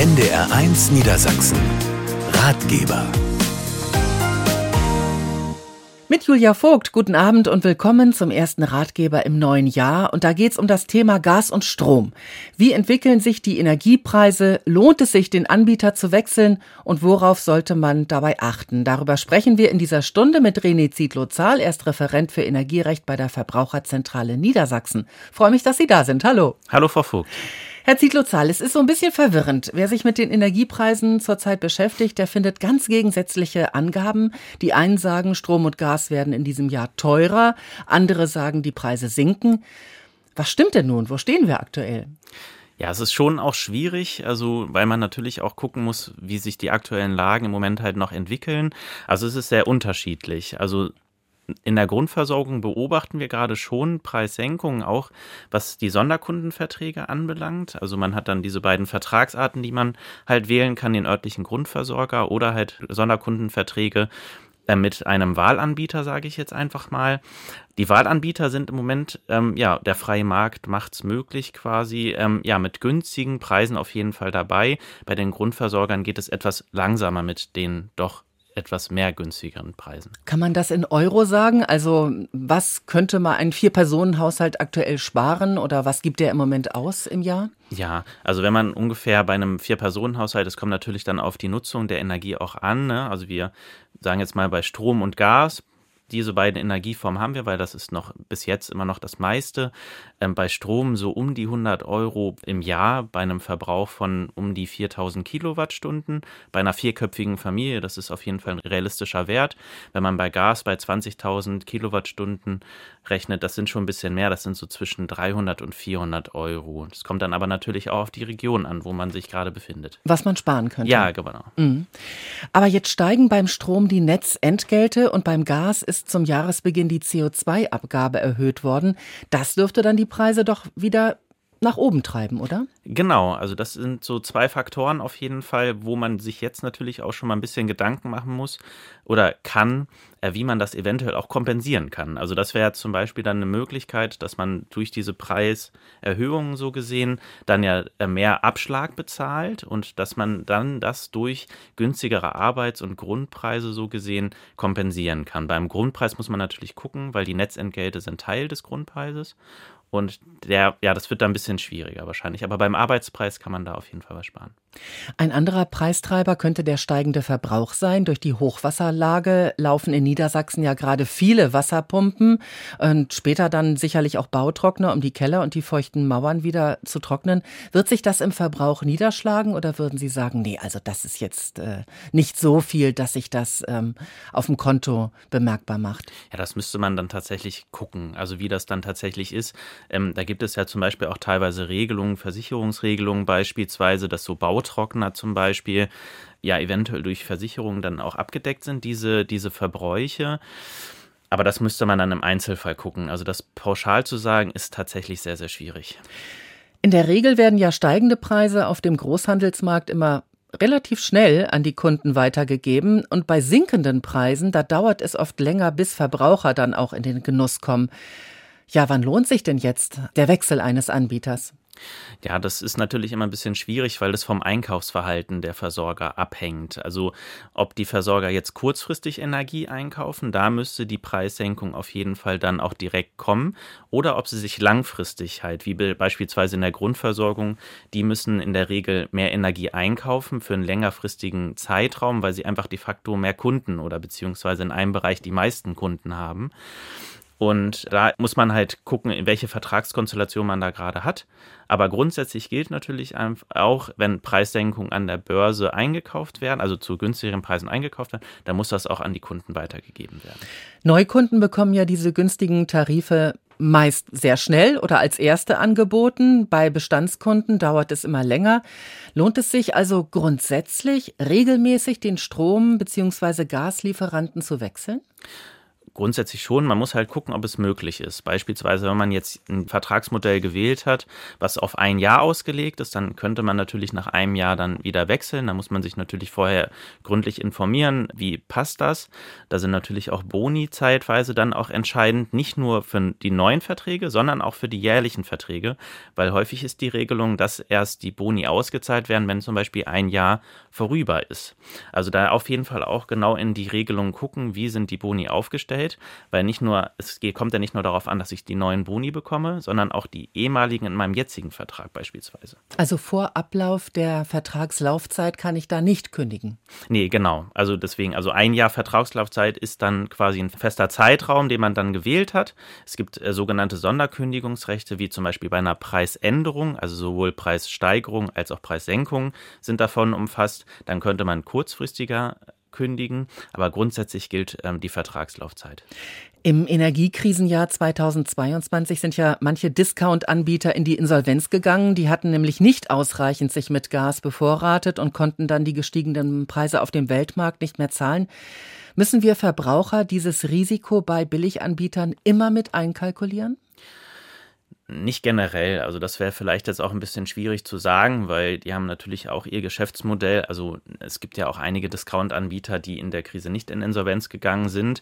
NDR1 Niedersachsen. Ratgeber. Mit Julia Vogt, guten Abend und willkommen zum ersten Ratgeber im neuen Jahr. Und da geht es um das Thema Gas und Strom. Wie entwickeln sich die Energiepreise? Lohnt es sich, den Anbieter zu wechseln? Und worauf sollte man dabei achten? Darüber sprechen wir in dieser Stunde mit René Zietlow-Zahl. Er ist Referent für Energierecht bei der Verbraucherzentrale Niedersachsen. Freue mich, dass Sie da sind. Hallo. Hallo, Frau Vogt. Herr Zietlow-Zahl, es ist so ein bisschen verwirrend. Wer sich mit den Energiepreisen zurzeit beschäftigt, der findet ganz gegensätzliche Angaben. Die einen sagen, Strom und Gas werden in diesem Jahr teurer, andere sagen, die Preise sinken. Was stimmt denn nun? Wo stehen wir aktuell? Ja, es ist schon auch schwierig, also weil man natürlich auch gucken muss, wie sich die aktuellen Lagen im Moment halt noch entwickeln. Also es ist sehr unterschiedlich. Also in der Grundversorgung beobachten wir gerade schon Preissenkungen, auch was die Sonderkundenverträge anbelangt. Also man hat dann diese beiden Vertragsarten, die man halt wählen kann, den örtlichen Grundversorger oder halt Sonderkundenverträge äh, mit einem Wahlanbieter, sage ich jetzt einfach mal. Die Wahlanbieter sind im Moment, ähm, ja, der freie Markt macht es möglich quasi, ähm, ja, mit günstigen Preisen auf jeden Fall dabei. Bei den Grundversorgern geht es etwas langsamer mit den doch etwas mehr günstigeren Preisen. Kann man das in Euro sagen? Also was könnte mal ein Vier-Personen-Haushalt aktuell sparen oder was gibt der im Moment aus im Jahr? Ja, also wenn man ungefähr bei einem Vier-Personen-Haushalt, es kommt natürlich dann auf die Nutzung der Energie auch an. Ne? Also wir sagen jetzt mal bei Strom und Gas diese beiden Energieformen haben wir, weil das ist noch bis jetzt immer noch das meiste. Ähm, bei Strom so um die 100 Euro im Jahr bei einem Verbrauch von um die 4000 Kilowattstunden. Bei einer vierköpfigen Familie, das ist auf jeden Fall ein realistischer Wert. Wenn man bei Gas bei 20.000 Kilowattstunden rechnet, das sind schon ein bisschen mehr. Das sind so zwischen 300 und 400 Euro. Das kommt dann aber natürlich auch auf die Region an, wo man sich gerade befindet. Was man sparen könnte. Ja, genau. Mhm. Aber jetzt steigen beim Strom die Netzentgelte und beim Gas ist zum Jahresbeginn die CO2-Abgabe erhöht worden. Das dürfte dann die Preise doch wieder nach oben treiben, oder? Genau, also das sind so zwei Faktoren auf jeden Fall, wo man sich jetzt natürlich auch schon mal ein bisschen Gedanken machen muss oder kann, äh, wie man das eventuell auch kompensieren kann. Also das wäre zum Beispiel dann eine Möglichkeit, dass man durch diese Preiserhöhungen so gesehen dann ja äh, mehr Abschlag bezahlt und dass man dann das durch günstigere Arbeits- und Grundpreise so gesehen kompensieren kann. Beim Grundpreis muss man natürlich gucken, weil die Netzentgelte sind Teil des Grundpreises und der, ja, das wird da ein bisschen schwieriger wahrscheinlich. Aber beim Arbeitspreis kann man da auf jeden Fall was sparen. Ein anderer Preistreiber könnte der steigende Verbrauch sein. Durch die Hochwasserlage laufen in Niedersachsen ja gerade viele Wasserpumpen und später dann sicherlich auch Bautrockner, um die Keller und die feuchten Mauern wieder zu trocknen. Wird sich das im Verbrauch niederschlagen oder würden Sie sagen, nee, also das ist jetzt äh, nicht so viel, dass sich das ähm, auf dem Konto bemerkbar macht? Ja, das müsste man dann tatsächlich gucken, also wie das dann tatsächlich ist. Ähm, da gibt es ja zum Beispiel auch teilweise Regelungen, Versicherungsregelungen beispielsweise, dass so Bautrockner zum Beispiel ja eventuell durch Versicherungen dann auch abgedeckt sind, diese, diese Verbräuche. Aber das müsste man dann im Einzelfall gucken. Also das pauschal zu sagen, ist tatsächlich sehr, sehr schwierig. In der Regel werden ja steigende Preise auf dem Großhandelsmarkt immer relativ schnell an die Kunden weitergegeben und bei sinkenden Preisen, da dauert es oft länger, bis Verbraucher dann auch in den Genuss kommen. Ja, wann lohnt sich denn jetzt der Wechsel eines Anbieters? Ja, das ist natürlich immer ein bisschen schwierig, weil das vom Einkaufsverhalten der Versorger abhängt. Also ob die Versorger jetzt kurzfristig Energie einkaufen, da müsste die Preissenkung auf jeden Fall dann auch direkt kommen. Oder ob sie sich langfristig halt, wie beispielsweise in der Grundversorgung, die müssen in der Regel mehr Energie einkaufen für einen längerfristigen Zeitraum, weil sie einfach de facto mehr Kunden oder beziehungsweise in einem Bereich die meisten Kunden haben. Und da muss man halt gucken, in welche Vertragskonstellation man da gerade hat. Aber grundsätzlich gilt natürlich auch, wenn Preissenkungen an der Börse eingekauft werden, also zu günstigeren Preisen eingekauft werden, dann muss das auch an die Kunden weitergegeben werden. Neukunden bekommen ja diese günstigen Tarife meist sehr schnell oder als erste angeboten. Bei Bestandskunden dauert es immer länger. Lohnt es sich also grundsätzlich regelmäßig den Strom- bzw. Gaslieferanten zu wechseln? Grundsätzlich schon. Man muss halt gucken, ob es möglich ist. Beispielsweise, wenn man jetzt ein Vertragsmodell gewählt hat, was auf ein Jahr ausgelegt ist, dann könnte man natürlich nach einem Jahr dann wieder wechseln. Da muss man sich natürlich vorher gründlich informieren, wie passt das. Da sind natürlich auch Boni zeitweise dann auch entscheidend, nicht nur für die neuen Verträge, sondern auch für die jährlichen Verträge, weil häufig ist die Regelung, dass erst die Boni ausgezahlt werden, wenn zum Beispiel ein Jahr vorüber ist. Also da auf jeden Fall auch genau in die Regelungen gucken, wie sind die Boni aufgestellt Geld, weil nicht nur, es kommt ja nicht nur darauf an, dass ich die neuen Boni bekomme, sondern auch die ehemaligen in meinem jetzigen Vertrag beispielsweise. Also vor Ablauf der Vertragslaufzeit kann ich da nicht kündigen? Nee, genau. Also deswegen, also ein Jahr Vertragslaufzeit ist dann quasi ein fester Zeitraum, den man dann gewählt hat. Es gibt äh, sogenannte Sonderkündigungsrechte, wie zum Beispiel bei einer Preisänderung, also sowohl Preissteigerung als auch Preissenkung sind davon umfasst. Dann könnte man kurzfristiger kündigen, aber grundsätzlich gilt ähm, die Vertragslaufzeit. Im Energiekrisenjahr 2022 sind ja manche Discount-Anbieter in die Insolvenz gegangen. Die hatten nämlich nicht ausreichend sich mit Gas bevorratet und konnten dann die gestiegenen Preise auf dem Weltmarkt nicht mehr zahlen. Müssen wir Verbraucher dieses Risiko bei Billiganbietern immer mit einkalkulieren? Nicht generell, also das wäre vielleicht jetzt auch ein bisschen schwierig zu sagen, weil die haben natürlich auch ihr Geschäftsmodell. Also es gibt ja auch einige Discount-Anbieter, die in der Krise nicht in Insolvenz gegangen sind.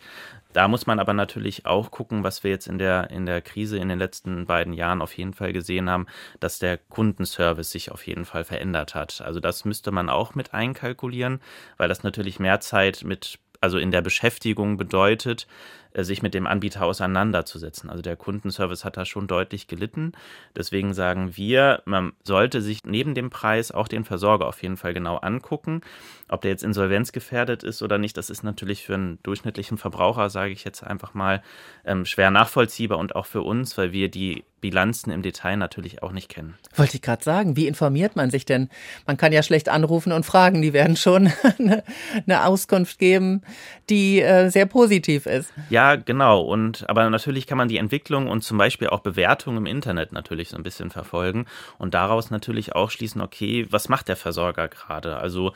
Da muss man aber natürlich auch gucken, was wir jetzt in der, in der Krise in den letzten beiden Jahren auf jeden Fall gesehen haben, dass der Kundenservice sich auf jeden Fall verändert hat. Also das müsste man auch mit einkalkulieren, weil das natürlich mehr Zeit mit also in der Beschäftigung bedeutet, sich mit dem Anbieter auseinanderzusetzen. Also der Kundenservice hat da schon deutlich gelitten. Deswegen sagen wir, man sollte sich neben dem Preis auch den Versorger auf jeden Fall genau angucken. Ob der jetzt insolvenzgefährdet ist oder nicht, das ist natürlich für einen durchschnittlichen Verbraucher, sage ich jetzt einfach mal, ähm, schwer nachvollziehbar und auch für uns, weil wir die Bilanzen im Detail natürlich auch nicht kennen. Wollte ich gerade sagen, wie informiert man sich denn? Man kann ja schlecht anrufen und fragen, die werden schon eine, eine Auskunft geben, die äh, sehr positiv ist. Ja, genau. Und aber natürlich kann man die Entwicklung und zum Beispiel auch Bewertungen im Internet natürlich so ein bisschen verfolgen und daraus natürlich auch schließen, okay, was macht der Versorger gerade? Also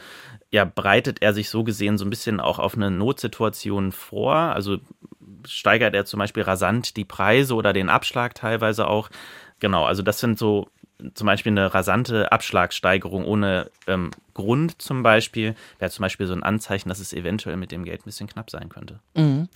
ja, bereitet er sich so gesehen so ein bisschen auch auf eine Notsituation vor? Also steigert er zum Beispiel rasant die Preise oder den Abschlag teilweise auch. Genau, also das sind so zum Beispiel eine rasante Abschlagssteigerung ohne ähm, Grund zum Beispiel, wäre zum Beispiel so ein Anzeichen, dass es eventuell mit dem Geld ein bisschen knapp sein könnte. Mhm.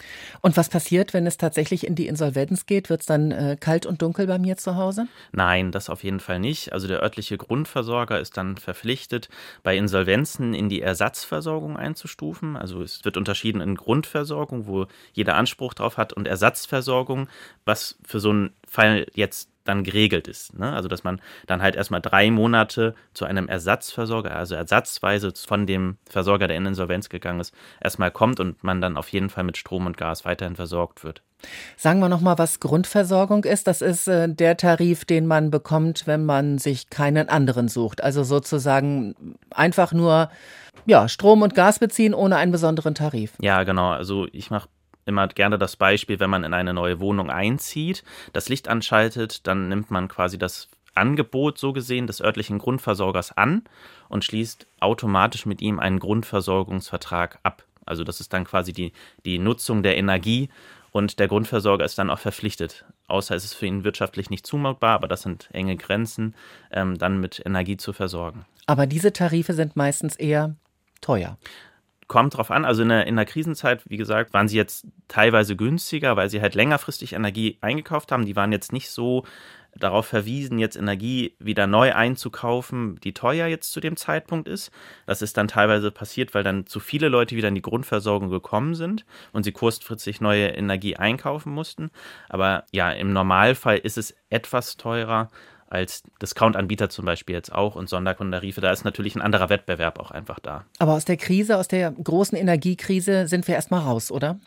Und was passiert, wenn es tatsächlich in die Insolvenz geht? Wird es dann äh, kalt und dunkel bei mir zu Hause? Nein, das auf jeden Fall nicht. Also der örtliche Grundversorger ist dann verpflichtet, bei Insolvenzen in die Ersatzversorgung einzustufen. Also es wird unterschieden in Grundversorgung, wo jeder Anspruch drauf hat, und Ersatzversorgung, was für so einen Fall jetzt dann geregelt ist. Ne? Also dass man dann halt erstmal drei Monate zu einem Ersatzversorger, also ersatzweise von dem Versorger, der in Insolvenz gegangen ist, erstmal kommt und man dann auf jeden Fall mit Strom und Gas weiterhin versorgt wird. Sagen wir nochmal, was Grundversorgung ist. Das ist äh, der Tarif, den man bekommt, wenn man sich keinen anderen sucht. Also sozusagen einfach nur ja, Strom und Gas beziehen ohne einen besonderen Tarif. Ja, genau. Also ich mache immer gerne das Beispiel, wenn man in eine neue Wohnung einzieht, das Licht anschaltet, dann nimmt man quasi das Angebot so gesehen des örtlichen Grundversorgers an und schließt automatisch mit ihm einen Grundversorgungsvertrag ab. Also das ist dann quasi die, die Nutzung der Energie und der Grundversorger ist dann auch verpflichtet, außer es ist für ihn wirtschaftlich nicht zumutbar, aber das sind enge Grenzen, ähm, dann mit Energie zu versorgen. Aber diese Tarife sind meistens eher teuer. Kommt drauf an, also in der, in der Krisenzeit, wie gesagt, waren sie jetzt teilweise günstiger, weil sie halt längerfristig Energie eingekauft haben. Die waren jetzt nicht so darauf verwiesen, jetzt Energie wieder neu einzukaufen, die teuer jetzt zu dem Zeitpunkt ist. Das ist dann teilweise passiert, weil dann zu viele Leute wieder in die Grundversorgung gekommen sind und sie kurzfristig neue Energie einkaufen mussten. Aber ja, im Normalfall ist es etwas teurer, als Discount-Anbieter zum Beispiel jetzt auch und Sonderkundentarife. Da ist natürlich ein anderer Wettbewerb auch einfach da. Aber aus der Krise, aus der großen Energiekrise sind wir erstmal raus, oder?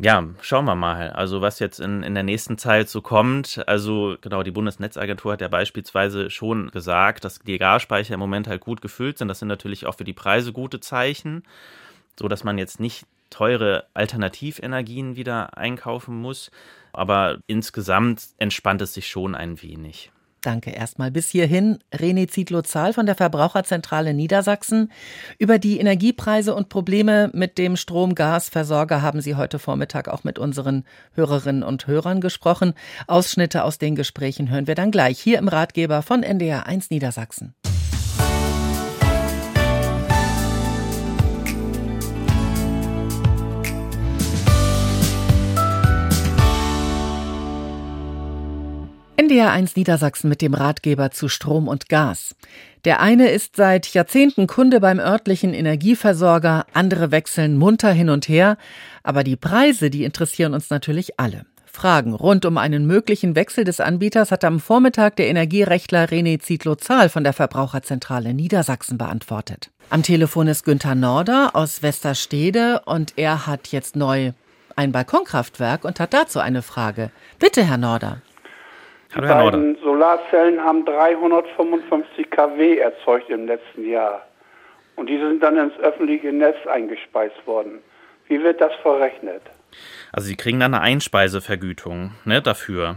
Ja, schauen wir mal. Also was jetzt in, in der nächsten Zeit so kommt. Also genau, die Bundesnetzagentur hat ja beispielsweise schon gesagt, dass die Gasspeicher im Moment halt gut gefüllt sind. Das sind natürlich auch für die Preise gute Zeichen, so dass man jetzt nicht teure Alternativenergien wieder einkaufen muss. Aber insgesamt entspannt es sich schon ein wenig. Danke erstmal bis hierhin. René Zietlow-Zahl von der Verbraucherzentrale Niedersachsen. Über die Energiepreise und Probleme mit dem Strom-Gas-Versorger haben Sie heute Vormittag auch mit unseren Hörerinnen und Hörern gesprochen. Ausschnitte aus den Gesprächen hören wir dann gleich hier im Ratgeber von NDR 1 Niedersachsen. NDR1 Niedersachsen mit dem Ratgeber zu Strom und Gas. Der eine ist seit Jahrzehnten Kunde beim örtlichen Energieversorger, andere wechseln munter hin und her, aber die Preise, die interessieren uns natürlich alle. Fragen rund um einen möglichen Wechsel des Anbieters hat am Vormittag der Energierechtler René Zietlow-Zahl von der Verbraucherzentrale Niedersachsen beantwortet. Am Telefon ist Günther Norder aus Westerstede und er hat jetzt neu ein Balkonkraftwerk und hat dazu eine Frage. Bitte, Herr Norder. Die beiden Solarzellen haben 355 kW erzeugt im letzten Jahr. Und die sind dann ins öffentliche Netz eingespeist worden. Wie wird das verrechnet? Also Sie kriegen dann eine Einspeisevergütung ne, dafür.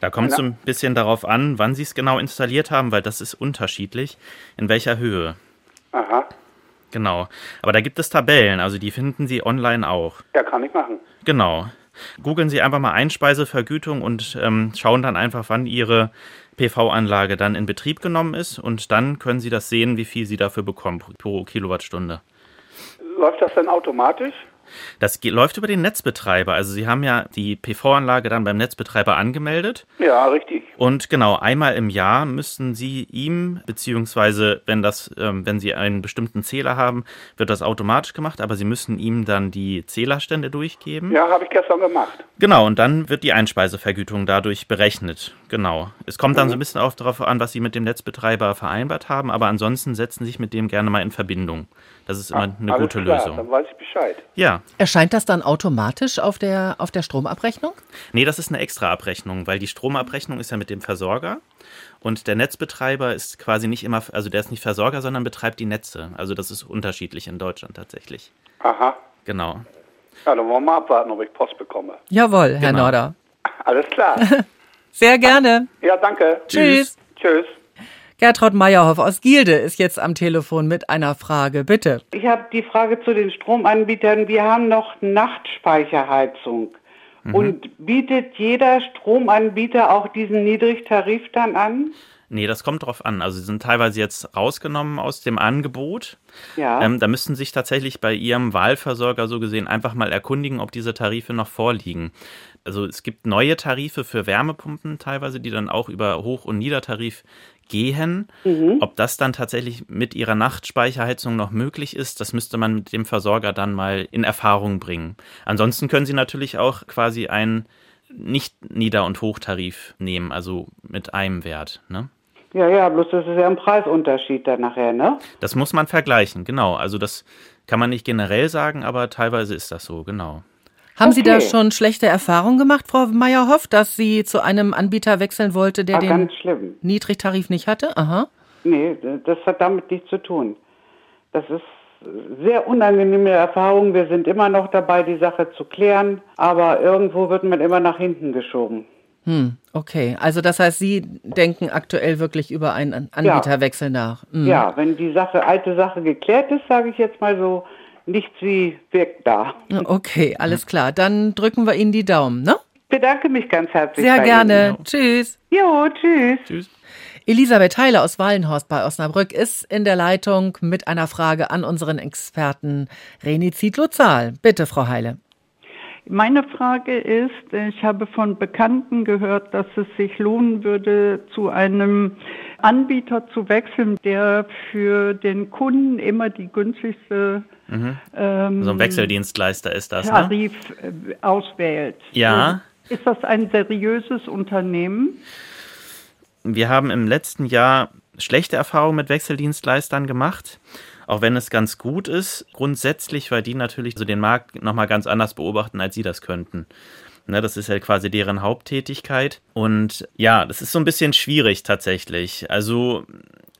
Da kommt es ein bisschen darauf an, wann Sie es genau installiert haben, weil das ist unterschiedlich, in welcher Höhe. Aha. Genau. Aber da gibt es Tabellen, also die finden Sie online auch. Ja, kann ich machen. Genau. Googeln Sie einfach mal Einspeisevergütung und ähm, schauen dann einfach, wann Ihre PV-Anlage dann in Betrieb genommen ist und dann können Sie das sehen, wie viel Sie dafür bekommen pro Kilowattstunde. Läuft das dann automatisch? Das läuft über den Netzbetreiber. Also Sie haben ja die PV-Anlage dann beim Netzbetreiber angemeldet. Ja, richtig. Und genau, einmal im Jahr müssten Sie ihm, beziehungsweise wenn das, ähm, wenn Sie einen bestimmten Zähler haben, wird das automatisch gemacht, aber Sie müssen ihm dann die Zählerstände durchgeben. Ja, habe ich gestern gemacht. Genau, und dann wird die Einspeisevergütung dadurch berechnet. Genau. Es kommt dann mhm. so ein bisschen auch darauf an, was Sie mit dem Netzbetreiber vereinbart haben, aber ansonsten setzen Sie sich mit dem gerne mal in Verbindung. Das ist immer eine Alles gute klar, Lösung. Dann weiß ich Bescheid. Ja. Erscheint das dann automatisch auf der, auf der Stromabrechnung? Nee, das ist eine extra Abrechnung, weil die Stromabrechnung ist ja mit dem Versorger und der Netzbetreiber ist quasi nicht immer, also der ist nicht Versorger, sondern betreibt die Netze. Also das ist unterschiedlich in Deutschland tatsächlich. Aha. Genau. Ja, dann wollen wir mal abwarten, ob ich Post bekomme. Jawohl, Herr Genau. Norder. Alles klar. Sehr gerne. Ja, danke. Tschüss. Tschüss. Gertraud Meyerhoff aus Gilde ist jetzt am Telefon mit einer Frage. Bitte. Ich habe die Frage zu den Stromanbietern. Wir haben noch Nachtspeicherheizung. Und bietet jeder Stromanbieter auch diesen Niedrigtarif dann an? Nee, das kommt drauf an. Also sie sind teilweise jetzt rausgenommen aus dem Angebot. Ja. Ähm, da müssten sich tatsächlich bei Ihrem Wahlversorger so gesehen einfach mal erkundigen, ob diese Tarife noch vorliegen. Also es gibt neue Tarife für Wärmepumpen teilweise, die dann auch über Hoch- und Niedertarif gehen. Ob das dann tatsächlich mit Ihrer Nachtspeicherheizung noch möglich ist, das müsste man mit dem Versorger dann mal in Erfahrung bringen. Ansonsten können Sie natürlich auch quasi einen Nicht-Nieder- und Hochtarif nehmen, also mit einem Wert. Ne? ja, ja, bloß das ist ja ein Preisunterschied dann nachher, ne? Das muss man vergleichen, genau. Also das kann man nicht generell sagen, aber teilweise ist das so, genau. Haben Sie da Okay. schon schlechte Erfahrungen gemacht, Frau Meyerhoff, dass sie zu einem Anbieter wechseln wollte, der Ah, den schlimm. Niedrigtarif nicht hatte? Aha. Nee, das hat damit nichts zu tun. Das ist sehr unangenehme Erfahrung. Wir sind immer noch dabei, die Sache zu klären, aber irgendwo wird man immer nach hinten geschoben. Hm, okay. Also das heißt, Sie denken aktuell wirklich über einen Anbieterwechsel nach. Hm. Ja, wenn die Sache, alte Sache geklärt ist, sage ich jetzt mal so, nichts wie wirkt da. Okay, alles klar. Dann drücken wir Ihnen die Daumen, ne? bedanke mich ganz herzlich. Sehr bei gerne. Tschüss. Ihnen. Jo, tschüss. Tschüss. Elisabeth Heiler aus Wallenhorst bei Osnabrück ist in der Leitung mit einer Frage an unseren Experten Reni Zietlow-Zahl. Bitte, Frau Heile. Meine Frage ist, ich habe von Bekannten gehört, dass es sich lohnen würde, zu einem Anbieter zu wechseln, der für den Kunden immer die günstigste ähm, So ein Wechseldienstleister ist das, ne? Tarif äh, auswählt. Ja. Ist das ein seriöses Unternehmen? Wir haben im letzten Jahr schlechte Erfahrungen mit Wechseldienstleistern gemacht. Auch wenn es ganz gut ist, grundsätzlich, weil die natürlich so den Markt nochmal ganz anders beobachten, als sie das könnten. Ne, das ist ja quasi deren Haupttätigkeit. Und ja, das ist so ein bisschen schwierig tatsächlich. Also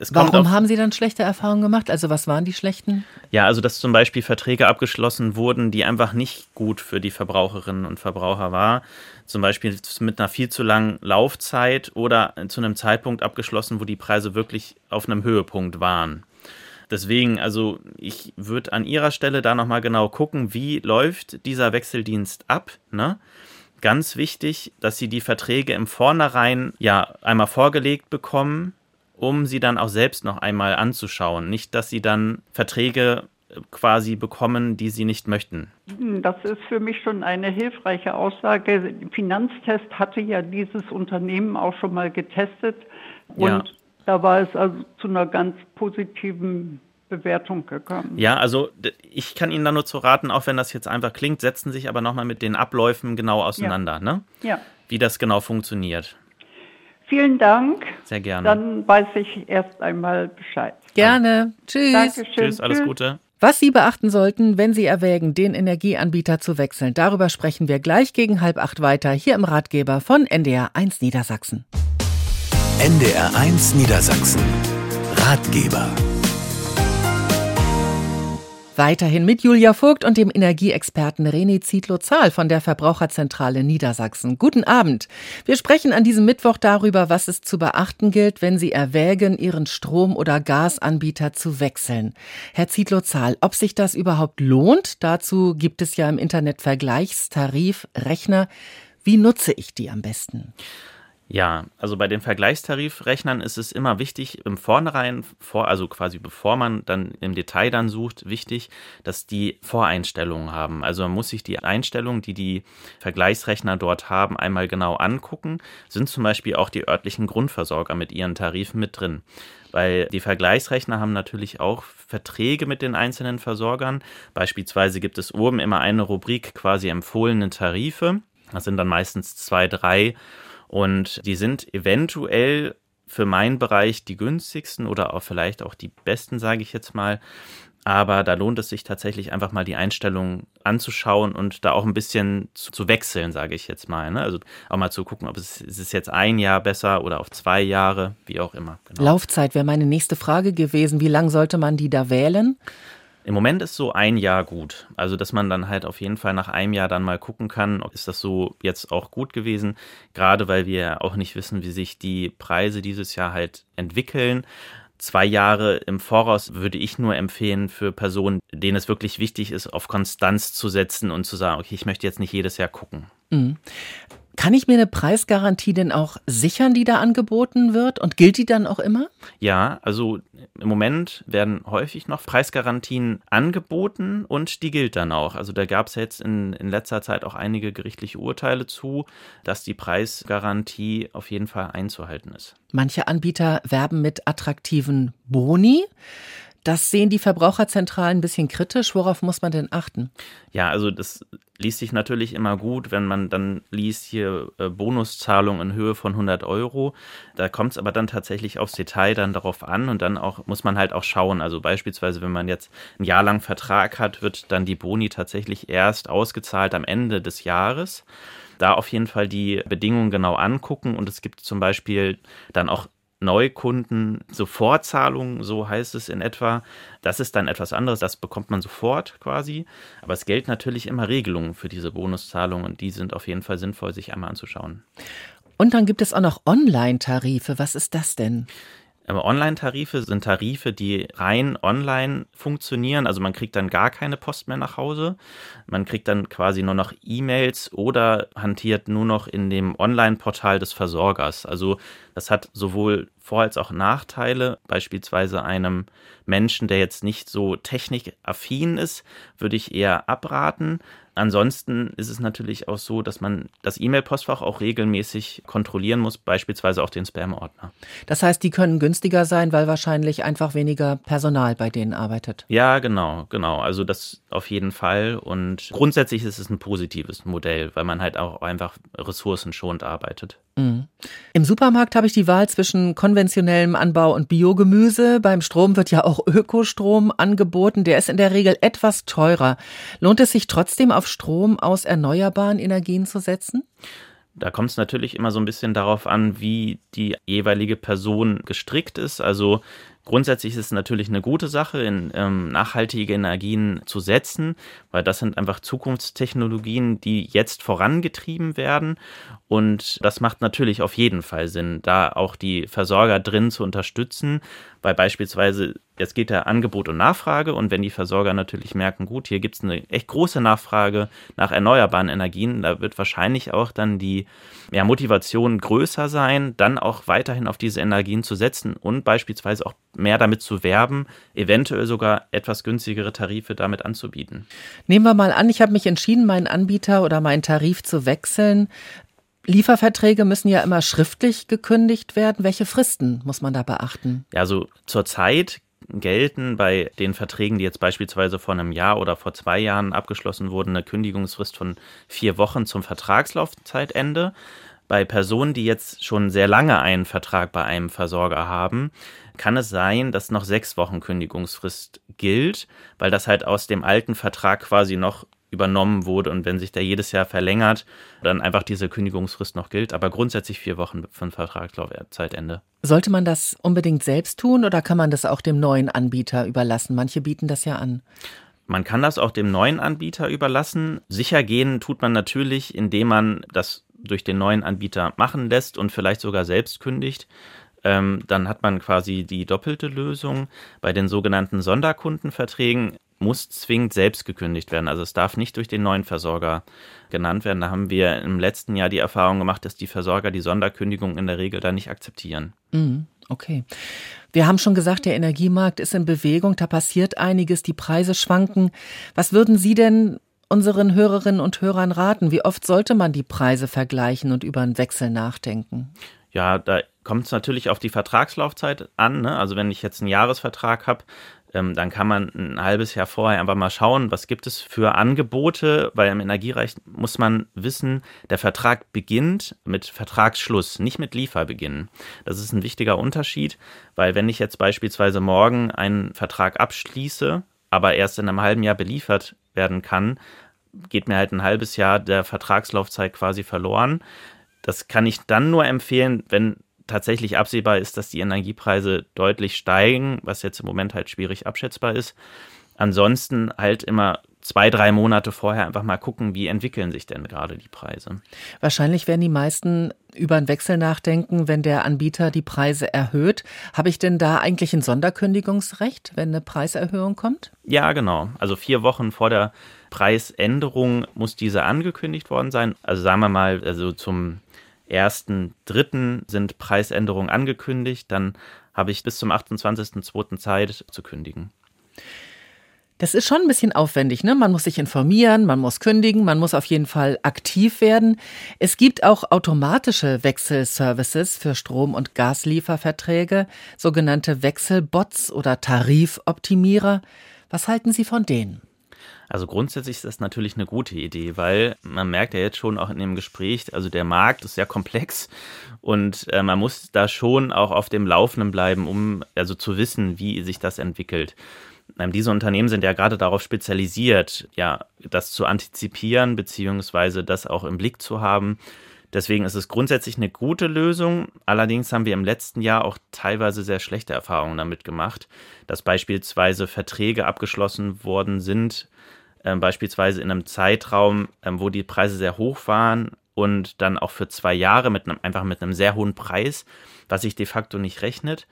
Warum haben Sie dann schlechte Erfahrungen gemacht? Also was waren die schlechten? Ja, also dass zum Beispiel Verträge abgeschlossen wurden, die einfach nicht gut für die Verbraucherinnen und Verbraucher war. Zum Beispiel mit einer viel zu langen Laufzeit oder zu einem Zeitpunkt abgeschlossen, wo die Preise wirklich auf einem Höhepunkt waren. Deswegen, also ich würde an Ihrer Stelle da nochmal genau gucken, wie läuft dieser Wechseldienst ab. Ne? Ganz wichtig, dass Sie die Verträge im Vornherein ja einmal vorgelegt bekommen, um sie dann auch selbst noch einmal anzuschauen. Nicht, dass sie dann Verträge äh, quasi bekommen, die sie nicht möchten. Das ist für mich schon eine hilfreiche Aussage. Finanztest hatte ja dieses Unternehmen auch schon mal getestet und ja. da war es also zu einer ganz positiven Bewertung gekommen. Ja, also ich kann Ihnen da nur zu raten, auch wenn das jetzt einfach klingt, setzen sich aber nochmal mit den Abläufen genau auseinander, ja. ne? Ja. Wie das genau funktioniert. Vielen Dank. Sehr gerne. Dann weiß ich erst einmal Bescheid. Gerne. Tschüss. Dankeschön. Tschüss, alles Gute. Was Sie beachten sollten, wenn Sie erwägen, den Energieanbieter zu wechseln, darüber sprechen wir gleich gegen halb acht weiter hier im Ratgeber von NDR 1 Niedersachsen. NDR 1 Niedersachsen. Ratgeber. Weiterhin mit Julia Vogt und dem Energieexperten René Zietlow-Zahl von der Verbraucherzentrale Niedersachsen. Guten Abend. Wir sprechen an diesem Mittwoch darüber, was es zu beachten gilt, wenn Sie erwägen, Ihren Strom- oder Gasanbieter zu wechseln. Herr Zietlow-Zahl, ob sich das überhaupt lohnt? Dazu gibt es ja im Internet Vergleichstarif, Rechner. Wie nutze ich die am besten? Ja, also bei den Vergleichstarifrechnern ist es immer wichtig, im Vornherein, vor, also quasi bevor man dann im Detail dann sucht, wichtig, dass die Voreinstellungen haben. Also man muss sich die Einstellungen, die die Vergleichsrechner dort haben, einmal genau angucken. Sind zum Beispiel auch die örtlichen Grundversorger mit ihren Tarifen mit drin. Weil die Vergleichsrechner haben natürlich auch Verträge mit den einzelnen Versorgern. Beispielsweise gibt es oben immer eine Rubrik quasi empfohlene Tarife. Das sind dann meistens zwei, drei und die sind eventuell für meinen Bereich die günstigsten oder auch vielleicht auch die besten, sage ich jetzt mal. Aber da lohnt es sich tatsächlich einfach mal die Einstellung anzuschauen und da auch ein bisschen zu, zu wechseln, sage ich jetzt mal. Ne? Also auch mal zu gucken, ob es, es jetzt ein Jahr besser oder auf zwei Jahre, wie auch immer. Genau. Laufzeit wäre meine nächste Frage gewesen. Wie lange sollte man die da wählen? Im Moment ist so ein Jahr gut. Also, dass man dann halt auf jeden Fall nach einem Jahr dann mal gucken kann, ist das so jetzt auch gut gewesen. Gerade weil wir auch nicht wissen, wie sich die Preise dieses Jahr halt entwickeln. Zwei Jahre im Voraus würde ich nur empfehlen für Personen, denen es wirklich wichtig ist, auf Konstanz zu setzen und zu sagen, okay, ich möchte jetzt nicht jedes Jahr gucken. Mhm. Kann ich mir eine Preisgarantie denn auch sichern, die da angeboten wird? Und gilt die dann auch immer? Ja, also im Moment werden häufig noch Preisgarantien angeboten und die gilt dann auch. Also da gab es jetzt in, in letzter Zeit auch einige gerichtliche Urteile zu, dass die Preisgarantie auf jeden Fall einzuhalten ist. Manche Anbieter werben mit attraktiven Boni. Das sehen die Verbraucherzentralen ein bisschen kritisch. Worauf muss man denn achten? Ja, also das liest sich natürlich immer gut, wenn man dann liest hier äh, Bonuszahlung in Höhe von 100 Euro. Da kommt es aber dann tatsächlich aufs Detail dann darauf an und dann auch muss man halt auch schauen. Also beispielsweise, wenn man jetzt ein Jahr lang Vertrag hat, wird dann die Boni tatsächlich erst ausgezahlt am Ende des Jahres da auf jeden Fall die Bedingungen genau angucken und es gibt zum Beispiel dann auch Neukunden Sofortzahlungen, so heißt es in etwa. Das ist dann etwas anderes, das bekommt man sofort quasi. Aber es gelten natürlich immer Regelungen für diese Bonuszahlungen und die sind auf jeden Fall sinnvoll, sich einmal anzuschauen. Und dann gibt es auch noch Online-Tarife. Was ist das denn? Online-Tarife sind Tarife, die rein online funktionieren. Also man kriegt dann gar keine Post mehr nach Hause. Man kriegt dann quasi nur noch E-Mails oder hantiert nur noch in dem Online-Portal des Versorgers. Also das hat sowohl Vor- als auch Nachteile. Beispielsweise einem Menschen, der jetzt nicht so technikaffin ist, würde ich eher abraten. Ansonsten ist es natürlich auch so, dass man das E-Mail-Postfach auch regelmäßig kontrollieren muss, beispielsweise auch den Spam-Ordner. Das heißt, die können günstiger sein, weil wahrscheinlich einfach weniger Personal bei denen arbeitet. Ja, genau, genau. Also das auf jeden Fall. Und grundsätzlich ist es ein positives Modell, weil man halt auch einfach ressourcenschonend arbeitet. Mhm. Im Supermarkt habe ich die Wahl zwischen konventionellem Anbau und Biogemüse. Beim Strom wird ja auch Ökostrom angeboten. Der ist in der Regel etwas teurer. Lohnt es sich trotzdem auf Strom aus erneuerbaren Energien zu setzen? Da kommt es natürlich immer so ein bisschen darauf an, wie die jeweilige Person gestrickt ist. Also Grundsätzlich ist es natürlich eine gute Sache, in ähm, nachhaltige Energien zu setzen, weil das sind einfach Zukunftstechnologien, die jetzt vorangetrieben werden. Und das macht natürlich auf jeden Fall Sinn, da auch die Versorger drin zu unterstützen, weil beispielsweise jetzt geht der Angebot und Nachfrage und wenn die Versorger natürlich merken, gut, hier gibt es eine echt große Nachfrage nach erneuerbaren Energien, da wird wahrscheinlich auch dann die ja, Motivation größer sein, dann auch weiterhin auf diese Energien zu setzen und beispielsweise auch mehr damit zu werben, eventuell sogar etwas günstigere Tarife damit anzubieten. Nehmen wir mal an, ich habe mich entschieden, meinen Anbieter oder meinen Tarif zu wechseln. Lieferverträge müssen ja immer schriftlich gekündigt werden. Welche Fristen muss man da beachten? Ja, also zurzeit gelten bei den Verträgen, die jetzt beispielsweise vor einem Jahr oder vor zwei Jahren abgeschlossen wurden, eine Kündigungsfrist von vier Wochen zum Vertragslaufzeitende. Bei Personen, die jetzt schon sehr lange einen Vertrag bei einem Versorger haben, kann es sein, dass noch sechs Wochen Kündigungsfrist gilt, weil das halt aus dem alten Vertrag quasi noch übernommen wurde und wenn sich der jedes Jahr verlängert, dann einfach diese Kündigungsfrist noch gilt. Aber grundsätzlich vier Wochen von Vertragslaufzeitende. Sollte man das unbedingt selbst tun oder kann man das auch dem neuen Anbieter überlassen? Manche bieten das ja an. Man kann das auch dem neuen Anbieter überlassen. Sicher gehen tut man natürlich, indem man das durch den neuen Anbieter machen lässt und vielleicht sogar selbst kündigt. Ähm, dann hat man quasi die doppelte Lösung. Bei den sogenannten Sonderkundenverträgen muss zwingend selbst gekündigt werden. Also es darf nicht durch den neuen Versorger genannt werden. Da haben wir im letzten Jahr die Erfahrung gemacht, dass die Versorger die Sonderkündigung in der Regel da nicht akzeptieren. Mhm, okay. Wir haben schon gesagt, der Energiemarkt ist in Bewegung, da passiert einiges, die Preise schwanken. Was würden Sie denn unseren Hörerinnen und Hörern raten? Wie oft sollte man die Preise vergleichen und über einen Wechsel nachdenken? Ja, da kommt es natürlich auf die Vertragslaufzeit an. Ne? Also wenn ich jetzt einen Jahresvertrag habe, ähm, dann kann man ein halbes Jahr vorher einfach mal schauen, was gibt es für Angebote, weil im Energierecht muss man wissen, der Vertrag beginnt mit Vertragsschluss, nicht mit Lieferbeginn. Das ist ein wichtiger Unterschied, weil wenn ich jetzt beispielsweise morgen einen Vertrag abschließe, aber erst in einem halben Jahr beliefert werden kann, geht mir halt ein halbes Jahr der Vertragslaufzeit quasi verloren. Das kann ich dann nur empfehlen, wenn tatsächlich absehbar ist, dass die Energiepreise deutlich steigen, was jetzt im Moment halt schwierig abschätzbar ist. Ansonsten halt immer zwei, drei Monate vorher einfach mal gucken, wie entwickeln sich denn gerade die Preise. Wahrscheinlich werden die meisten über einen Wechsel nachdenken, wenn der Anbieter die Preise erhöht. Habe ich denn da eigentlich ein Sonderkündigungsrecht, wenn eine Preiserhöhung kommt? Ja, genau. Also vier Wochen vor der Preisänderung muss diese angekündigt worden sein. Also sagen wir mal, also zum 1.3. sind Preisänderungen angekündigt. Dann habe ich bis zum 28.2. Zeit zu kündigen. Das ist schon ein bisschen aufwendig, ne? Man muss sich informieren, man muss kündigen, man muss auf jeden Fall aktiv werden. Es gibt auch automatische Wechselservices für Strom- und Gaslieferverträge, sogenannte Wechselbots oder Tarifoptimierer. Was halten Sie von denen? Also grundsätzlich ist das natürlich eine gute Idee, weil man merkt ja jetzt schon auch in dem Gespräch, also der Markt ist sehr komplex und äh, man muss da schon auch auf dem Laufenden bleiben, um also zu wissen, wie sich das entwickelt. Ähm, diese Unternehmen sind ja gerade darauf spezialisiert, ja, das zu antizipieren, beziehungsweise das auch im Blick zu haben. Deswegen ist es grundsätzlich eine gute Lösung. Allerdings haben wir im letzten Jahr auch teilweise sehr schlechte Erfahrungen damit gemacht, dass beispielsweise Verträge abgeschlossen worden sind, äh, beispielsweise in einem Zeitraum, äh, wo die Preise sehr hoch waren und dann auch für zwei Jahre mit einem, einfach mit einem sehr hohen Preis, was sich de facto nicht rechnet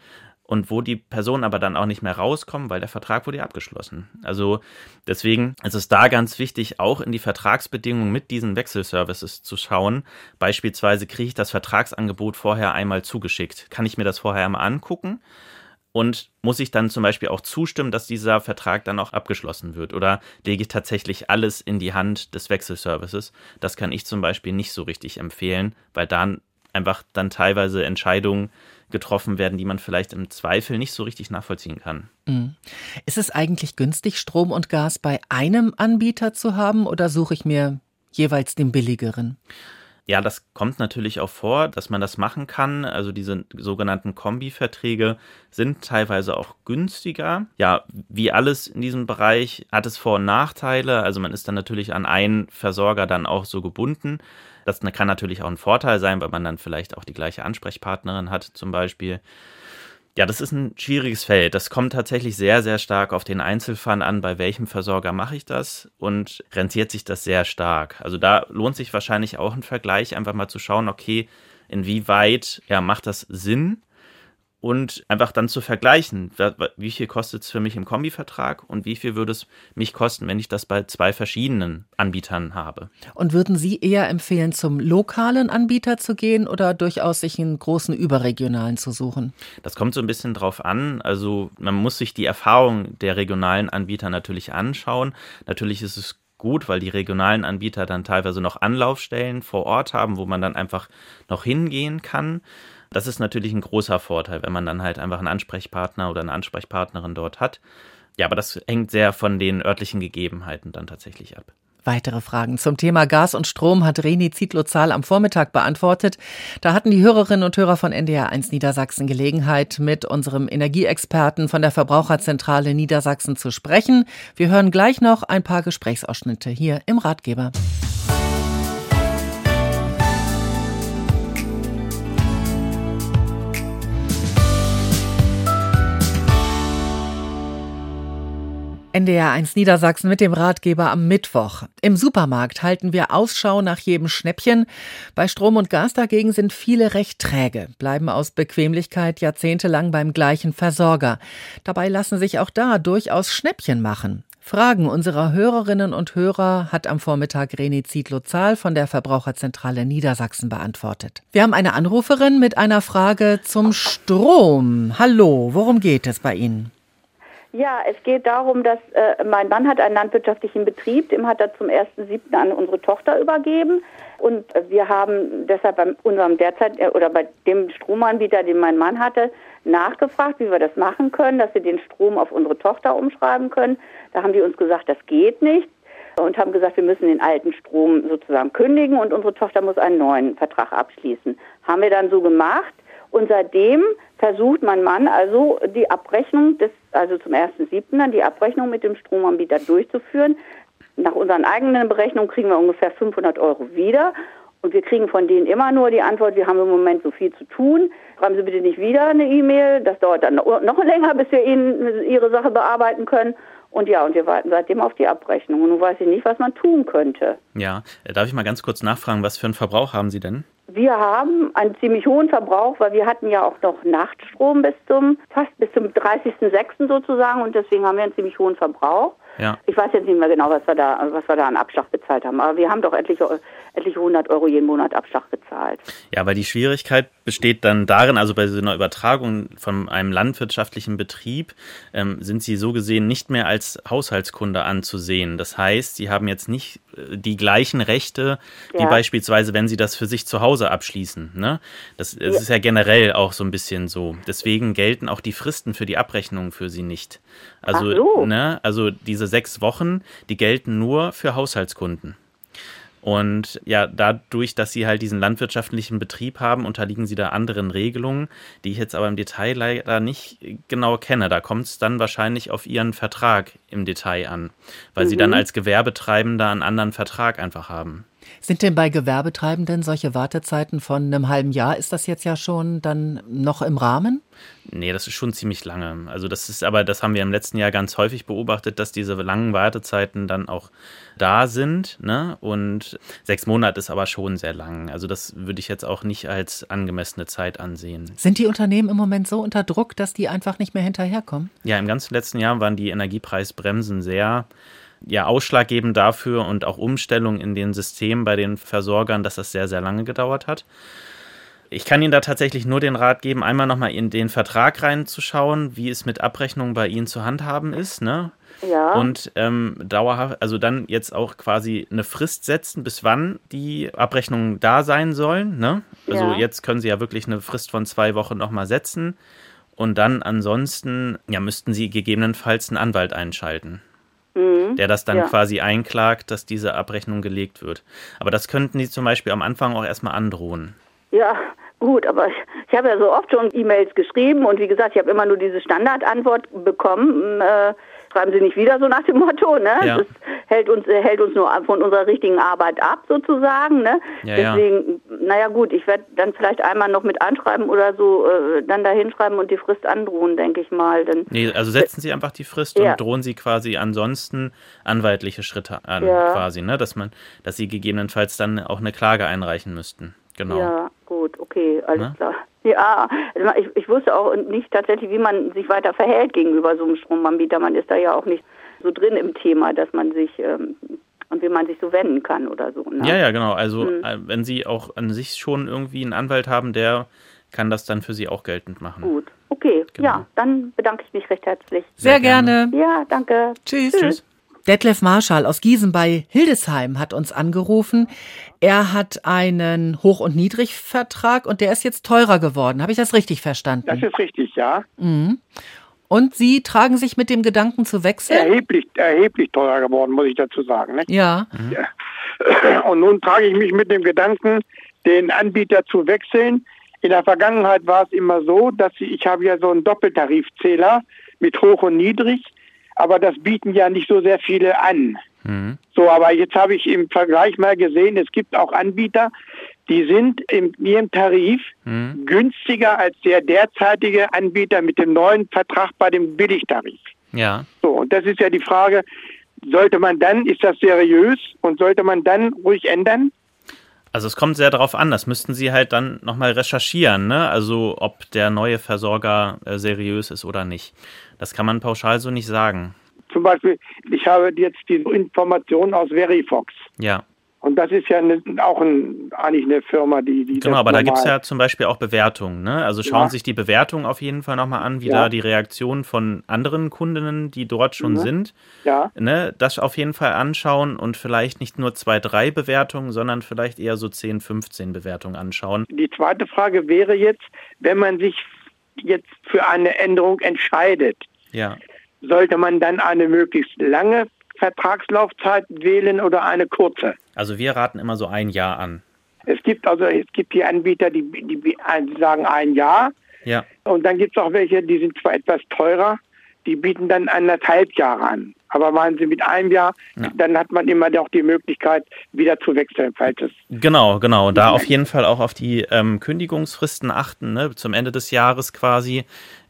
und wo die Personen aber dann auch nicht mehr rauskommen, weil der Vertrag wurde abgeschlossen. Also deswegen ist es da ganz wichtig, auch in die Vertragsbedingungen mit diesen Wechselservices zu schauen. Beispielsweise kriege ich das Vertragsangebot vorher einmal zugeschickt. Kann ich mir das vorher einmal angucken? Und muss ich dann zum Beispiel auch zustimmen, dass dieser Vertrag dann auch abgeschlossen wird? Oder lege ich tatsächlich alles in die Hand des Wechselservices? Das kann ich zum Beispiel nicht so richtig empfehlen, weil dann einfach dann teilweise Entscheidungen getroffen werden, die man vielleicht im Zweifel nicht so richtig nachvollziehen kann. Mhm. Ist es eigentlich günstig, Strom und Gas bei einem Anbieter zu haben oder suche ich mir jeweils den billigeren? Ja, das kommt natürlich auch vor, dass man das machen kann. Also diese sogenannten Kombi-Verträge sind teilweise auch günstiger. Ja, wie alles in diesem Bereich hat es Vor- und Nachteile. Also man ist dann natürlich an einen Versorger dann auch so gebunden. Das kann natürlich auch ein Vorteil sein, weil man dann vielleicht auch die gleiche Ansprechpartnerin hat zum Beispiel. Ja, das ist ein schwieriges Feld. Das kommt tatsächlich sehr, sehr stark auf den Einzelfall an, bei welchem Versorger mache ich das und rentiert sich das sehr stark. Also da lohnt sich wahrscheinlich auch ein Vergleich, einfach mal zu schauen, okay, inwieweit ja, macht das Sinn, und einfach dann zu vergleichen, wie viel kostet es für mich im Kombivertrag und wie viel würde es mich kosten, wenn ich das bei zwei verschiedenen Anbietern habe. Und würden Sie eher empfehlen, zum lokalen Anbieter zu gehen oder durchaus sich einen großen überregionalen zu suchen? Das kommt so ein bisschen drauf an. Also man muss sich die Erfahrung der regionalen Anbieter natürlich anschauen. Natürlich ist es gut, weil die regionalen Anbieter dann teilweise noch Anlaufstellen vor Ort haben, wo man dann einfach noch hingehen kann. Das ist natürlich ein großer Vorteil, wenn man dann halt einfach einen Ansprechpartner oder eine Ansprechpartnerin dort hat. Ja, aber das hängt sehr von den örtlichen Gegebenheiten dann tatsächlich ab. Weitere Fragen zum Thema Gas und Strom hat Reni Zietlow-Zahl am Vormittag beantwortet. Da hatten die Hörerinnen und Hörer von NDR1 Niedersachsen Gelegenheit, mit unserem Energieexperten von der Verbraucherzentrale Niedersachsen zu sprechen. Wir hören gleich noch ein paar Gesprächsausschnitte hier im Ratgeber. NDR1 Niedersachsen mit dem Ratgeber am Mittwoch. Im Supermarkt halten wir Ausschau nach jedem Schnäppchen. Bei Strom und Gas dagegen sind viele recht träge, bleiben aus Bequemlichkeit jahrzehntelang beim gleichen Versorger. Dabei lassen sich auch da durchaus Schnäppchen machen. Fragen unserer Hörerinnen und Hörer hat am Vormittag Reni Zietlow-Zahl von der Verbraucherzentrale Niedersachsen beantwortet. Wir haben eine Anruferin mit einer Frage zum Strom. Hallo, worum geht es bei Ihnen? Ja, es geht darum, dass äh, mein Mann hat einen landwirtschaftlichen Betrieb, dem hat er zum 1.7. an unsere Tochter übergeben. Und wir haben deshalb bei unserem derzeit äh, oder bei dem Stromanbieter, den mein Mann hatte, nachgefragt, wie wir das machen können, dass wir den Strom auf unsere Tochter umschreiben können. Da haben die uns gesagt, das geht nicht und haben gesagt, wir müssen den alten Strom sozusagen kündigen und unsere Tochter muss einen neuen Vertrag abschließen. Haben wir dann so gemacht. Und seitdem versucht mein Mann also die Abrechnung des, also zum 1.7. dann die Abrechnung mit dem Stromanbieter durchzuführen. Nach unseren eigenen Berechnungen kriegen wir ungefähr 500 Euro wieder. Und wir kriegen von denen immer nur die Antwort, wir haben im Moment so viel zu tun. Schreiben Sie bitte nicht wieder eine E-Mail. Das dauert dann noch länger, bis wir Ihnen Ihre Sache bearbeiten können. Und ja, und wir warten seitdem auf die Abrechnung. Und nun weiß ich nicht, was man tun könnte. Ja, darf ich mal ganz kurz nachfragen, was für einen Verbrauch haben Sie denn? Wir haben einen ziemlich hohen Verbrauch, weil wir hatten ja auch noch Nachtstrom bis zum fast bis zum 30.06. sozusagen und deswegen haben wir einen ziemlich hohen Verbrauch. Ja. Ich weiß jetzt nicht mehr genau, was wir da, was wir da an Abschlag bezahlt haben, aber wir haben doch etliche, etliche 100 Euro jeden Monat Abschlag bezahlt. Ja, weil die Schwierigkeit besteht dann darin, also bei so einer Übertragung von einem landwirtschaftlichen Betrieb ähm, sind Sie so gesehen nicht mehr als Haushaltskunde anzusehen. Das heißt, Sie haben jetzt nicht äh, die gleichen Rechte, wie ja. beispielsweise, wenn Sie das für sich zu Hause abschließen. Ne? Das, das ja. ist ja generell auch so ein bisschen so. Deswegen gelten auch die Fristen für die Abrechnung für Sie nicht. Also, so. ne, also diese sechs Wochen, die gelten nur für Haushaltskunden. Und ja, dadurch, dass sie halt diesen landwirtschaftlichen Betrieb haben, unterliegen sie da anderen Regelungen, die ich jetzt aber im Detail leider nicht genau kenne. Da kommt es dann wahrscheinlich auf ihren Vertrag im Detail an, weil mhm. sie dann mhm. als Gewerbetreibender einen anderen Vertrag einfach haben. Sind denn bei Gewerbetreibenden solche Wartezeiten von einem halben Jahr, ist das jetzt ja schon dann noch im Rahmen? Nee, das ist schon ziemlich lange. Also das ist aber, das haben wir im letzten Jahr ganz häufig beobachtet, dass diese langen Wartezeiten dann auch da sind. Ne? Und sechs Monate ist aber schon sehr lang. Also das würde ich jetzt auch nicht als angemessene Zeit ansehen. Sind die Unternehmen im Moment so unter Druck, dass die einfach nicht mehr hinterherkommen? Ja, im ganzen letzten Jahr waren die Energiepreisbremsen sehr ja ausschlaggebend dafür und auch Umstellung in den Systemen bei den Versorgern, dass das sehr, sehr lange gedauert hat. Ich kann Ihnen da tatsächlich nur den Rat geben, einmal nochmal in den Vertrag reinzuschauen, wie es mit Abrechnungen bei Ihnen zu handhaben ist. Ne? Ja. Und ähm, dauerhaft, also dann jetzt auch quasi eine Frist setzen, bis wann die Abrechnungen da sein sollen. Ne? Also ja. jetzt können Sie ja wirklich eine Frist von zwei Wochen nochmal setzen. Und dann ansonsten, ja, müssten Sie gegebenenfalls einen Anwalt einschalten. Mhm. der das dann ja. quasi einklagt, dass diese Abrechnung gelegt wird. Aber das könnten Sie zum Beispiel am Anfang auch erstmal androhen. Ja, gut, aber ich, ich habe ja so oft schon E-Mails geschrieben und wie gesagt, ich habe immer nur diese Standardantwort bekommen. Äh, treiben Sie nicht wieder so nach dem Motto, ne? Ja. Das hält uns, hält uns nur von unserer richtigen Arbeit ab, sozusagen, ne? Ja, Deswegen, ja. naja gut, ich werde dann vielleicht einmal noch mit anschreiben oder so, äh, dann da hinschreiben und die Frist androhen, denke ich mal. Denn, nee, also setzen Sie einfach die Frist ja. und drohen Sie quasi ansonsten anwaltliche Schritte an, quasi, ne? Dass man, dass Sie gegebenenfalls dann auch eine Klage einreichen müssten. Genau. Ja, gut, okay, alles ne? klar. Ja, also ich, ich wusste auch nicht tatsächlich, wie man sich weiter verhält gegenüber so einem Stromanbieter. Man ist da ja auch nicht so drin im Thema, dass man sich ähm, und wie man sich so wenden kann oder so. Ne? Ja, ja, genau. Also hm. Äh, wenn Sie auch an sich schon irgendwie einen Anwalt haben, der kann das dann für Sie auch geltend machen. Gut, okay. Genau. Ja, dann bedanke ich mich recht herzlich. Sehr, Sehr gerne. gerne. Ja, danke. Tschüss. Tschüss. Detlef Marschall aus Gießen bei Hildesheim hat uns angerufen. Er hat einen Hoch- und Niedrigvertrag und der ist jetzt teurer geworden. Habe ich das richtig verstanden? Das ist richtig, ja. Mhm. Und Sie tragen sich mit dem Gedanken zu wechseln? Erheblich, erheblich teurer geworden, muss ich dazu sagen. Ne? Ja. Ja. Und nun trage ich mich mit dem Gedanken, den Anbieter zu wechseln. In der Vergangenheit war es immer so, dass ich, ich habe ja so einen Doppeltarifzähler mit Hoch und Niedrig aber das bieten ja nicht so sehr viele an. Mhm. So, aber jetzt habe ich im Vergleich mal gesehen, es gibt auch Anbieter, die sind in ihrem Tarif mhm. günstiger als der derzeitige Anbieter mit dem neuen Vertrag bei dem Billigtarif. Ja. So, und das ist ja die Frage, sollte man dann, ist das seriös und sollte man dann ruhig ändern? Also es kommt sehr darauf an, das müssten Sie halt dann nochmal recherchieren, ne? Also ob der neue Versorger äh, seriös ist oder nicht. Das kann man pauschal so nicht sagen. Zum Beispiel, ich habe jetzt die Informationen aus Verifox. Ja. Und das ist ja eine, auch ein, eigentlich eine Firma, die. die genau, aber da gibt es ja zum Beispiel auch Bewertungen. Ne? Also schauen ja. sich die Bewertungen auf jeden Fall nochmal an, wie ja. da die Reaktionen von anderen Kundinnen, die dort schon mhm. sind. Ja. Ne? Das auf jeden Fall anschauen und vielleicht nicht nur zwei, drei Bewertungen, sondern vielleicht eher so 10, 15 Bewertungen anschauen. Die zweite Frage wäre jetzt, wenn man sich jetzt für eine Änderung entscheidet, ja. sollte man dann eine möglichst lange Vertragslaufzeit wählen oder eine kurze? Also wir raten immer so ein Jahr an. Es gibt also es gibt die Anbieter, die, die sagen ein Jahr. Ja. Und dann gibt es auch welche, die sind zwar etwas teurer, die bieten dann anderthalb Jahre an. Aber meinen Sie mit einem Jahr, ja. dann hat man immer auch die Möglichkeit, wieder zu wechseln, falls es. Genau, genau. Da auf jeden Fall auch auf die ähm, Kündigungsfristen achten. Ne? Zum Ende des Jahres quasi,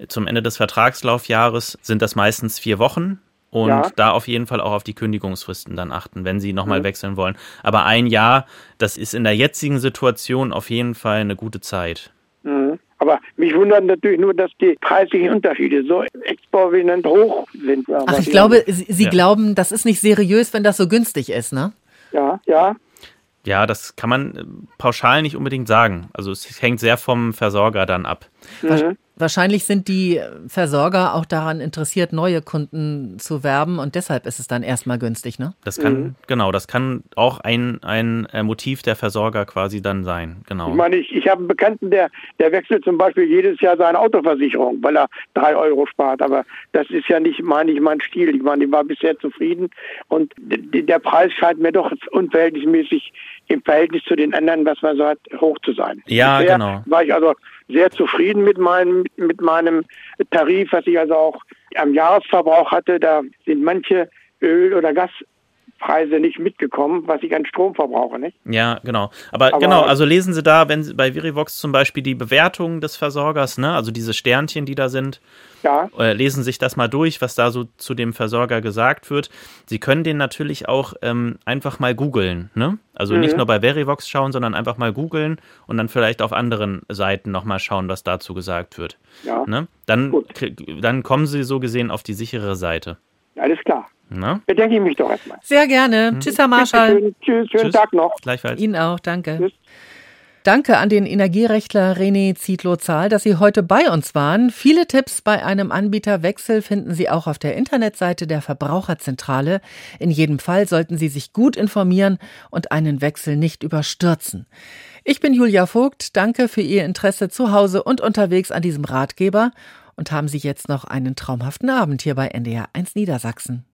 zum Ende des Vertragslaufjahres sind das meistens vier Wochen. Und ja. da auf jeden Fall auch auf die Kündigungsfristen dann achten, wenn Sie nochmal mhm. wechseln wollen. Aber ein Jahr, das ist in der jetzigen Situation auf jeden Fall eine gute Zeit. Mhm. Aber mich wundert natürlich nur, dass die preislichen Unterschiede so exorbitant hoch sind. Ach, ich glaube, Sie ja. glauben, das ist nicht seriös, wenn das so günstig ist, ne? Ja, ja. Ja, das kann man äh, pauschal nicht unbedingt sagen. Also es hängt sehr vom Versorger dann ab. Mhm. Wahrscheinlich sind die Versorger auch daran interessiert, neue Kunden zu werben und deshalb ist es dann erstmal günstig, ne? Das kann, mhm. genau, das kann auch ein, ein äh, Motiv der Versorger quasi dann sein, genau. Ich meine, ich, ich habe einen Bekannten, der, der wechselt zum Beispiel jedes Jahr seine Autoversicherung, weil er drei Euro spart, aber das ist ja nicht, meine ich, mein Stil. Ich meine, ich war bisher zufrieden und der Preis scheint mir doch unverhältnismäßig im Verhältnis zu den anderen, was man so hat, hoch zu sein. Ja, bisher genau. War ich also sehr zufrieden mit meinem, mit meinem Tarif, was ich also auch am Jahresverbrauch hatte. Da sind manche Öl- oder Gaspreise nicht mitgekommen, was ich an Strom verbrauche, nicht? Ja, genau. Aber, Aber, genau, also lesen Sie da, wenn Sie bei Verivox zum Beispiel die Bewertung des Versorgers, ne, also diese Sternchen, die da sind, ja. Äh, lesen sich das mal durch, was da so zu dem Versorger gesagt wird. Sie können den natürlich auch ähm, einfach mal googeln. Ne? Also mhm. nicht nur bei Verivox schauen, sondern einfach mal googeln und dann vielleicht auf anderen Seiten nochmal schauen, was dazu gesagt wird. Ja. Ne? Dann, dann kommen Sie so gesehen auf die sichere Seite. Alles klar. Na? Bedenke ich mich doch erstmal. Sehr gerne. Mhm. Tschüss, Herr Marschall. Tschüss, schönen Tschüss. Tag noch. Gleichfalls. Ihnen auch, danke. Tschüss. Danke an den Energierechtler René Zietlow-Zahl, dass Sie heute bei uns waren. Viele Tipps bei einem Anbieterwechsel finden Sie auch auf der Internetseite der Verbraucherzentrale. In jedem Fall sollten Sie sich gut informieren und einen Wechsel nicht überstürzen. Ich bin Julia Vogt. Danke für Ihr Interesse zu Hause und unterwegs an diesem Ratgeber und haben Sie jetzt noch einen traumhaften Abend hier bei NDR 1 Niedersachsen.